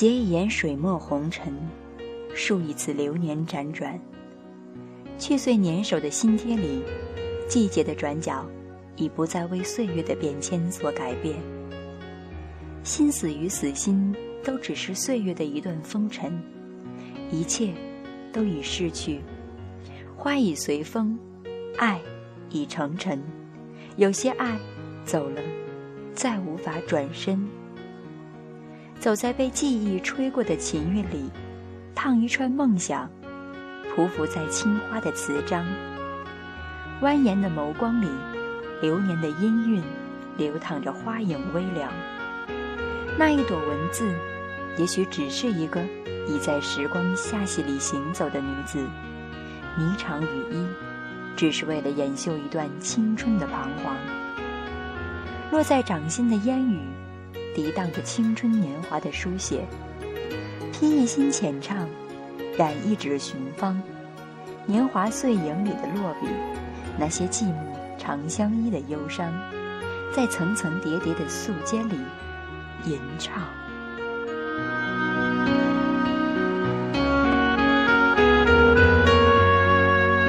结一眼水墨红尘，数一次流年辗转。去岁年首的新贴里，季节的转角，已不再为岁月的变迁所改变。心死与死心，都只是岁月的一段风尘，一切都已逝去，花已随风，爱已成尘。有些爱走了，再无法转身。走在被记忆吹过的琴韵里，烫一串梦想，匍匐在青花的瓷章。蜿蜒的眸光里，流年的音韵，流淌着花影微凉。那一朵文字，也许只是一个已在时光罅隙里行走的女子，霓裳羽衣，只是为了掩绣一段青春的彷徨。落在掌心的烟雨，涤荡着青春年华的书写。披一心浅唱，染一纸寻芳。年华碎影里的落笔，那些寂寞长相依的忧伤，在层层叠叠的素笺里。吟唱。